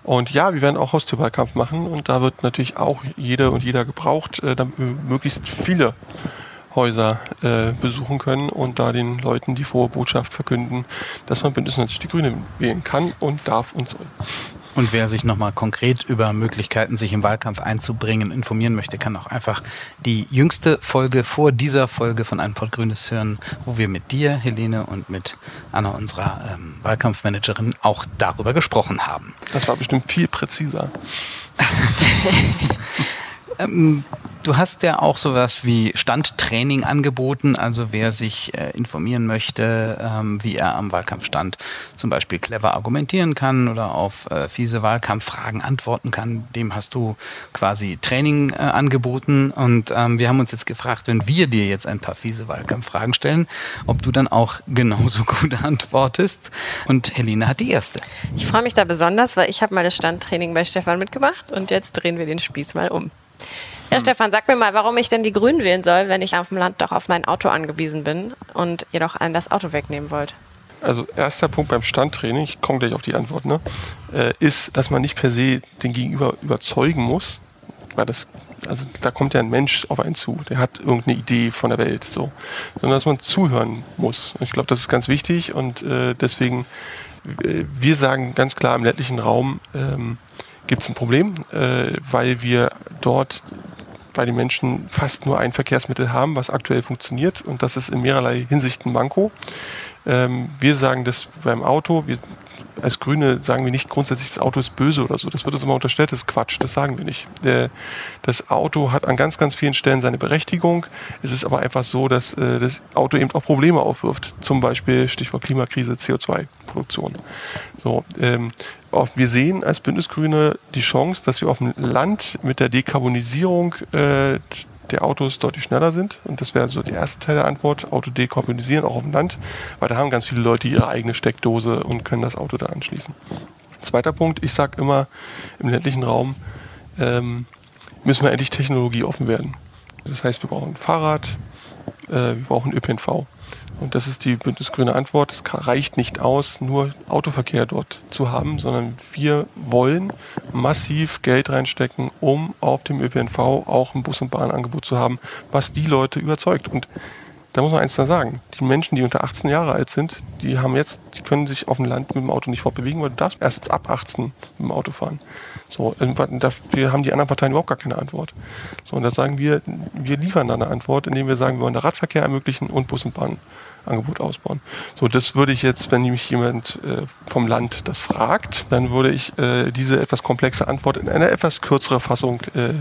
Speaker 2: Und ja, wir werden auch Haustürwahlkampf machen und da wird natürlich auch jede und jeder gebraucht, äh, damit wir möglichst viele Häuser äh, besuchen können und da den Leuten die frohe Botschaft verkünden, dass man Bündnis 90 die Grüne wählen kann und darf und soll.
Speaker 1: Und wer sich nochmal konkret über Möglichkeiten, sich im Wahlkampf einzubringen, informieren möchte, kann auch einfach die jüngste Folge vor dieser Folge von Ein Pott Grünes hören, wo wir mit dir, Helene, und mit Anna, unserer ähm, Wahlkampfmanagerin, auch darüber gesprochen haben.
Speaker 2: Das war bestimmt viel präziser.
Speaker 1: Ähm, du hast ja auch sowas wie Standtraining angeboten, also wer sich äh, informieren möchte, ähm, wie er am Wahlkampfstand zum Beispiel clever argumentieren kann oder auf äh, fiese Wahlkampffragen antworten kann, dem hast du quasi Training äh, angeboten. Und ähm, wir haben uns jetzt gefragt, wenn wir dir jetzt ein paar fiese Wahlkampffragen stellen, ob du dann auch genauso gut antwortest. Und Helene hat die erste.
Speaker 3: Ich freue mich da besonders, weil ich habe mal das Standtraining bei Stefan mitgemacht und jetzt drehen wir den Spieß mal um. Ja, Stefan, sag mir mal, warum ich denn die Grünen wählen soll, wenn ich auf dem Land doch auf mein Auto angewiesen bin und ihr doch allen das Auto wegnehmen wollt.
Speaker 2: Also erster Punkt beim Standtraining, ich komme gleich auf die Antwort, ne, äh, ist, dass man nicht per se den Gegenüber überzeugen muss, weil das, also da kommt ja ein Mensch auf einen zu, der hat irgendeine Idee von der Welt, so, sondern dass man zuhören muss. Und ich glaube, das ist ganz wichtig und äh, deswegen, äh, wir sagen ganz klar im ländlichen Raum ähm, gibt es ein Problem, äh, weil wir dort bei den Menschen fast nur ein Verkehrsmittel haben, was aktuell funktioniert und das ist in mehrerlei Hinsichten Manko. Ähm, wir sagen das beim Auto, wir, als Grüne sagen wir nicht grundsätzlich, das Auto ist böse oder so. Das wird uns immer unterstellt, das ist Quatsch, das sagen wir nicht. Äh, das Auto hat an ganz, ganz vielen Stellen seine Berechtigung. Es ist aber einfach so, dass äh, das Auto eben auch Probleme aufwirft. Zum Beispiel Stichwort Klimakrise, CO2-Produktion. So, ähm, wir sehen als Bündnisgrüne die Chance, dass wir auf dem Land mit der Dekarbonisierung äh, der Autos deutlich schneller sind. Und das wäre so die erste Teil der Antwort. Auto dekarbonisieren, auch auf dem Land, weil da haben ganz viele Leute ihre eigene Steckdose und können das Auto da anschließen. Zweiter Punkt, ich sage immer, im ländlichen Raum ähm, müssen wir endlich technologieoffen werden. Das heißt, wir brauchen Fahrrad, äh, wir brauchen ÖPNV. Und das ist die bündnisgrüne Antwort. Es reicht nicht aus, nur Autoverkehr dort zu haben, sondern wir wollen massiv Geld reinstecken, um auf dem ÖPNV auch ein Bus- und Bahnangebot zu haben, was die Leute überzeugt. Und da muss man eins da sagen. Die Menschen, die unter 18 Jahre alt sind, die haben jetzt, die können sich auf dem Land mit dem Auto nicht fortbewegen, weil du darfst erst ab 18 mit dem Auto fahren. So, dafür haben die anderen Parteien überhaupt gar keine Antwort. So, und da sagen wir, wir liefern da eine Antwort, indem wir sagen, wir wollen den Radverkehr ermöglichen und Bus- und Bahnangebot ausbauen. So, das würde ich jetzt, wenn mich jemand äh, vom Land das fragt, dann würde ich äh, diese etwas komplexe Antwort in eine etwas kürzere Fassung äh,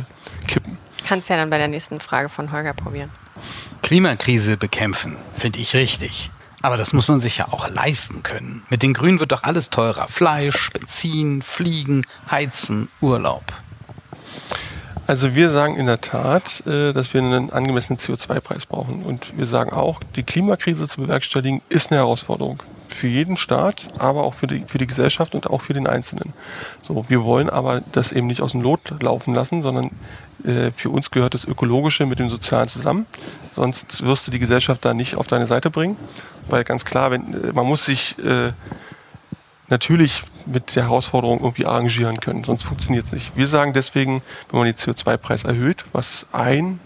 Speaker 2: kippen.
Speaker 3: Kannst ja dann bei der nächsten Frage von Holger probieren.
Speaker 1: Klimakrise bekämpfen, finde ich richtig. Aber das muss man sich ja auch leisten können. Mit den Grünen wird doch alles teurer. Fleisch, Benzin, Fliegen, Heizen, Urlaub.
Speaker 2: Also wir sagen in der Tat, äh, dass wir einen angemessenen CO2-Preis brauchen. Und wir sagen auch, die Klimakrise zu bewerkstelligen ist eine Herausforderung. Für jeden Staat, aber auch für die, für die Gesellschaft und auch für den Einzelnen. So, wir wollen aber das eben nicht aus dem Lot laufen lassen, sondern äh, für uns gehört das Ökologische mit dem Sozialen zusammen. Sonst wirst du die Gesellschaft da nicht auf deine Seite bringen. Weil ganz klar, wenn, äh, man muss sich äh, natürlich mit der Herausforderung irgendwie arrangieren können, sonst funktioniert es nicht. Wir sagen deswegen, wenn man den CO2-Preis erhöht, was ein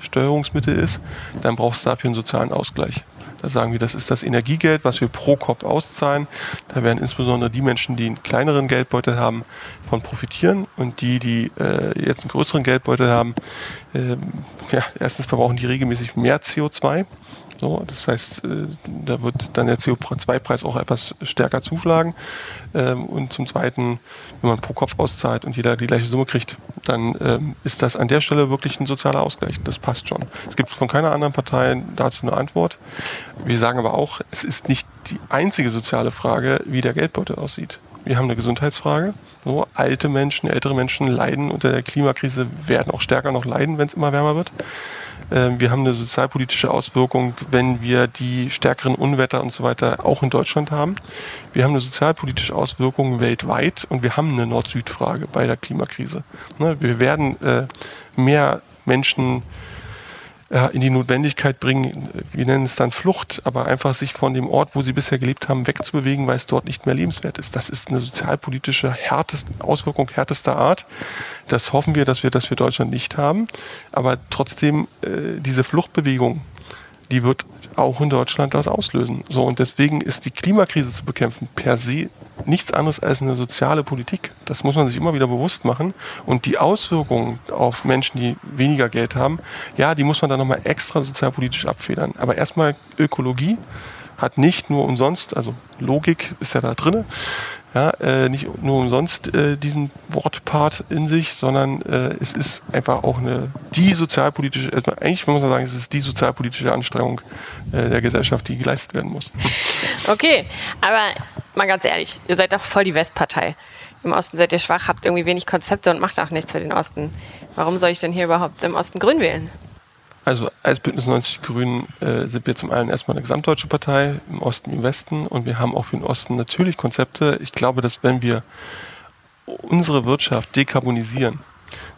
Speaker 2: Steuerungsmittel ist, dann brauchst du dafür einen sozialen Ausgleich. Da sagen wir, das ist das Energiegeld, was wir pro Kopf auszahlen. Da werden insbesondere die Menschen, die einen kleineren Geldbeutel haben, von profitieren und die, die äh, jetzt einen größeren Geldbeutel haben, äh, ja, erstens verbrauchen die regelmäßig mehr CO2 so, das heißt, äh, da wird dann der CO2-Preis auch etwas stärker zuschlagen. Ähm, und zum Zweiten, wenn man pro Kopf auszahlt und jeder die gleiche Summe kriegt, dann ähm, ist das an der Stelle wirklich ein sozialer Ausgleich. Das passt schon. Es gibt von keiner anderen Partei dazu eine Antwort. Wir sagen aber auch, es ist nicht die einzige soziale Frage, wie der Geldbeutel aussieht. Wir haben eine Gesundheitsfrage. So, alte Menschen, ältere Menschen leiden unter der Klimakrise, werden auch stärker noch leiden, wenn es immer wärmer wird. Ähm, wir haben eine sozialpolitische Auswirkung, wenn wir die stärkeren Unwetter und so weiter auch in Deutschland haben. Wir haben eine sozialpolitische Auswirkung weltweit und wir haben eine Nord-Süd-Frage bei der Klimakrise. Ne, wir werden äh, mehr Menschen in die Notwendigkeit bringen, wir nennen es dann Flucht, aber einfach sich von dem Ort, wo sie bisher gelebt haben, wegzubewegen, weil es dort nicht mehr lebenswert ist. Das ist eine sozialpolitische härteste, Auswirkung härtester Art. Das hoffen wir, dass wir, dass wir Deutschland nicht haben. Aber trotzdem, äh, diese Fluchtbewegung, die wird auch in Deutschland das auslösen. So, und deswegen ist die Klimakrise zu bekämpfen per se nichts anderes als eine soziale Politik. Das muss man sich immer wieder bewusst machen. Und die Auswirkungen auf Menschen, die weniger Geld haben, ja, die muss man dann nochmal extra sozialpolitisch abfedern. Aber erstmal Ökologie hat nicht nur umsonst, also Logik ist ja da drin, ja, äh, nicht nur umsonst äh, diesen Wortpart in sich, sondern äh, es ist einfach auch eine die sozialpolitische, also eigentlich muss man sagen, es ist die sozialpolitische Anstrengung äh, der Gesellschaft, die geleistet werden muss.
Speaker 3: Okay, aber mal ganz ehrlich, ihr seid doch voll die Westpartei. Im Osten seid ihr schwach, habt irgendwie wenig Konzepte und macht auch nichts für den Osten. Warum soll ich denn hier überhaupt im Osten grün wählen?
Speaker 2: Also als Bündnis 90 Grünen äh, sind wir zum einen erstmal eine gesamtdeutsche Partei, im Osten, im Westen und wir haben auch für den Osten natürlich Konzepte. Ich glaube, dass wenn wir unsere Wirtschaft dekarbonisieren,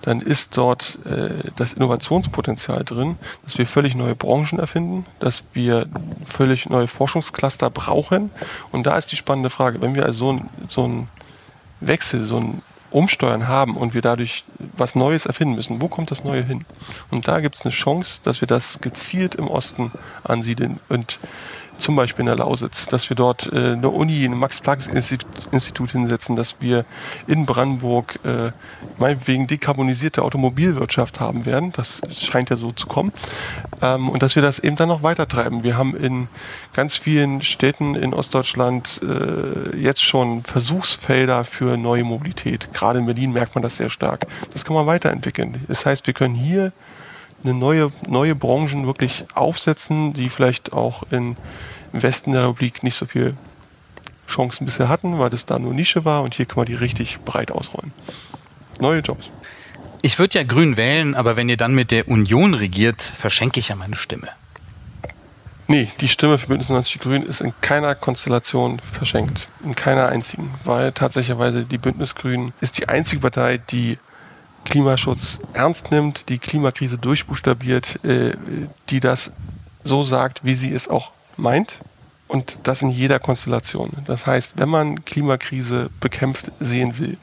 Speaker 2: dann ist dort äh, das Innovationspotenzial drin, dass wir völlig neue Branchen erfinden, dass wir völlig neue Forschungscluster brauchen. Und da ist die spannende Frage, wenn wir also so, ein, so einen Wechsel, so ein Umsteuern haben und wir dadurch was Neues erfinden müssen, wo kommt das Neue hin? Und da gibt es eine Chance, dass wir das gezielt im Osten ansiedeln. Und zum Beispiel in der Lausitz, dass wir dort äh, eine Uni, ein Max-Planck-Institut hinsetzen, dass wir in Brandenburg äh, meinetwegen dekarbonisierte Automobilwirtschaft haben werden. Das scheint ja so zu kommen. Ähm, und dass wir das eben dann noch weitertreiben. Wir haben in ganz vielen Städten in Ostdeutschland äh, jetzt schon Versuchsfelder für neue Mobilität. Gerade in Berlin merkt man das sehr stark. Das kann man weiterentwickeln. Das heißt, wir können hier eine neue, neue Branchen wirklich aufsetzen, die vielleicht auch in, im Westen der Republik nicht so viel Chancen bisher hatten, weil das da nur Nische war und hier kann man die richtig breit ausrollen. Neue Jobs.
Speaker 1: Ich würde ja grün wählen, aber wenn ihr dann mit der Union regiert, verschenke ich ja meine Stimme.
Speaker 2: Nee, die Stimme für Bündnis 90 Grün ist in keiner Konstellation verschenkt. In keiner einzigen. Weil tatsächlich die Bündnis Grün ist die einzige Partei, die Klimaschutz ernst nimmt, die Klimakrise durchbuchstabiert, äh, die das so sagt, wie sie es auch meint. Und das in jeder Konstellation. Das heißt, wenn man Klimakrise bekämpft sehen will,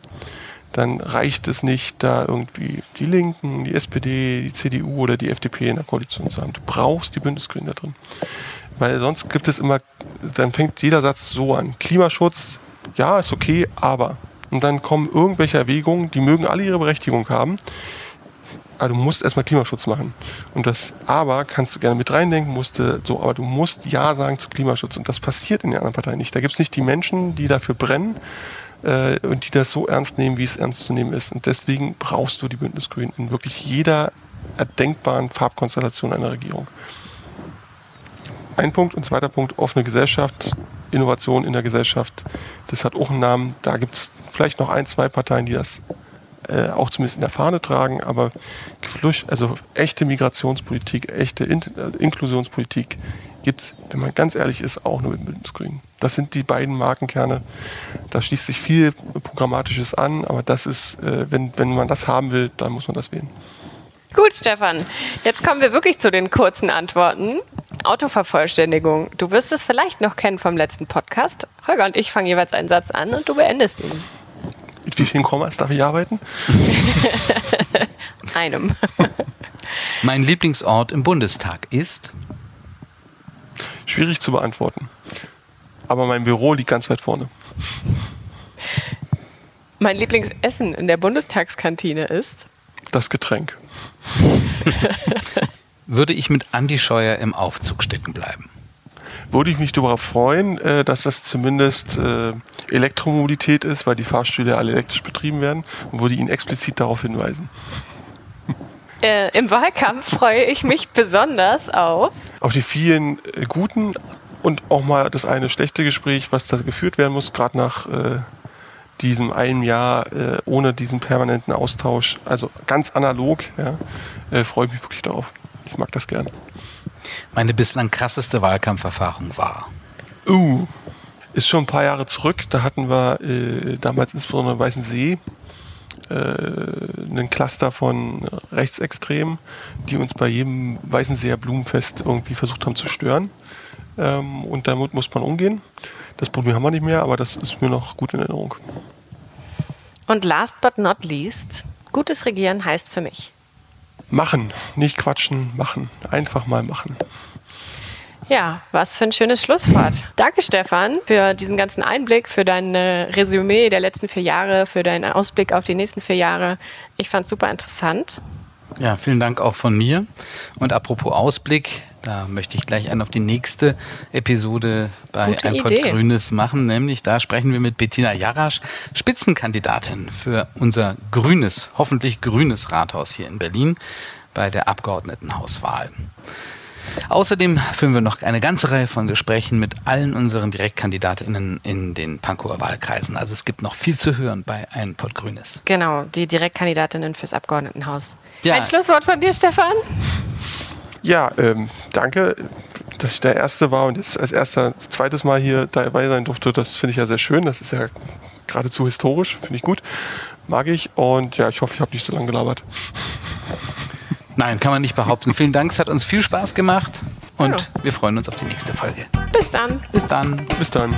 Speaker 2: dann reicht es nicht, da irgendwie die Linken, die SPD, die CDU oder die FDP in der Koalition zu haben. Du brauchst die Bündnisgrünen da drin. Weil sonst gibt es immer, dann fängt jeder Satz so an. Klimaschutz, ja, ist okay, aber und dann kommen irgendwelche Erwägungen, die mögen alle ihre Berechtigung haben. Aber du musst erstmal Klimaschutz machen. Und das Aber kannst du gerne mit reindenken, musste so, aber du musst Ja sagen zu Klimaschutz. Und das passiert in den anderen Parteien nicht. Da gibt es nicht die Menschen, die dafür brennen äh, und die das so ernst nehmen, wie es ernst zu nehmen ist. Und deswegen brauchst du die Bündnisgrünen in wirklich jeder erdenkbaren Farbkonstellation einer Regierung. Ein Punkt und zweiter Punkt, offene Gesellschaft, Innovation in der Gesellschaft. Das hat auch einen Namen. Da gibt es vielleicht noch ein, zwei Parteien, die das äh, auch zumindest in der Fahne tragen, aber Geflücht, also echte Migrationspolitik, echte in äh, Inklusionspolitik gibt es, wenn man ganz ehrlich ist, auch nur mit Bündnisgrünen. Das sind die beiden Markenkerne. Da schließt sich viel Programmatisches an, aber das ist, äh, wenn, wenn man das haben will, dann muss man das wählen.
Speaker 3: Gut, Stefan. Jetzt kommen wir wirklich zu den kurzen Antworten. Autovervollständigung. Du wirst es vielleicht noch kennen vom letzten Podcast. Holger und ich fangen jeweils einen Satz an und du beendest ihn.
Speaker 2: Mit wie vielen Kommas darf ich arbeiten?
Speaker 3: Einem.
Speaker 1: Mein Lieblingsort im Bundestag ist?
Speaker 2: Schwierig zu beantworten. Aber mein Büro liegt ganz weit vorne.
Speaker 3: Mein Lieblingsessen in der Bundestagskantine ist?
Speaker 2: Das Getränk.
Speaker 1: Würde ich mit Andi Scheuer im Aufzug stecken bleiben?
Speaker 2: Würde ich mich darüber freuen, äh, dass das zumindest äh, Elektromobilität ist, weil die Fahrstühle alle elektrisch betrieben werden und würde ihn explizit darauf hinweisen.
Speaker 3: Äh, Im Wahlkampf freue ich mich besonders auf.
Speaker 2: Auf die vielen äh, guten und auch mal das eine schlechte Gespräch, was da geführt werden muss, gerade nach äh, diesem einen Jahr äh, ohne diesen permanenten Austausch, also ganz analog, ja, freue ich mich wirklich darauf. Ich mag das gern
Speaker 1: meine bislang krasseste Wahlkampferfahrung war?
Speaker 2: Uh, ist schon ein paar Jahre zurück. Da hatten wir äh, damals insbesondere in Weißensee äh, einen Cluster von Rechtsextremen, die uns bei jedem Weißenseer Blumenfest irgendwie versucht haben zu stören. Ähm, und damit muss man umgehen. Das Problem haben wir nicht mehr, aber das ist mir noch gut in Erinnerung.
Speaker 3: Und last but not least, gutes Regieren heißt für mich.
Speaker 2: Machen, nicht quatschen, machen. Einfach mal machen.
Speaker 3: Ja, was für ein schönes Schlusswort. Danke, Stefan, für diesen ganzen Einblick, für dein Resümee der letzten vier Jahre, für deinen Ausblick auf die nächsten vier Jahre. Ich fand es super interessant.
Speaker 1: Ja, vielen Dank auch von mir. Und apropos Ausblick, da möchte ich gleich einen auf die nächste Episode bei Gute Ein Pod Grünes machen. Nämlich da sprechen wir mit Bettina Jarasch, Spitzenkandidatin für unser grünes, hoffentlich grünes Rathaus hier in Berlin bei der Abgeordnetenhauswahl. Außerdem führen wir noch eine ganze Reihe von Gesprächen mit allen unseren Direktkandidatinnen in den Pankower Wahlkreisen. Also es gibt noch viel zu hören bei Ein Pott Grünes.
Speaker 3: Genau, die Direktkandidatinnen fürs Abgeordnetenhaus. Ja. Ein Schlusswort von dir, Stefan?
Speaker 2: Ja, ähm, danke, dass ich der Erste war und jetzt als erster zweites Mal hier dabei sein durfte. Das finde ich ja sehr schön. Das ist ja geradezu historisch, finde ich gut. Mag ich und ja, ich hoffe, ich habe nicht so lange gelabert.
Speaker 1: Nein, kann man nicht behaupten. Vielen Dank, es hat uns viel Spaß gemacht und ja. wir freuen uns auf die nächste Folge.
Speaker 3: Bis dann.
Speaker 1: Bis dann.
Speaker 2: Bis dann.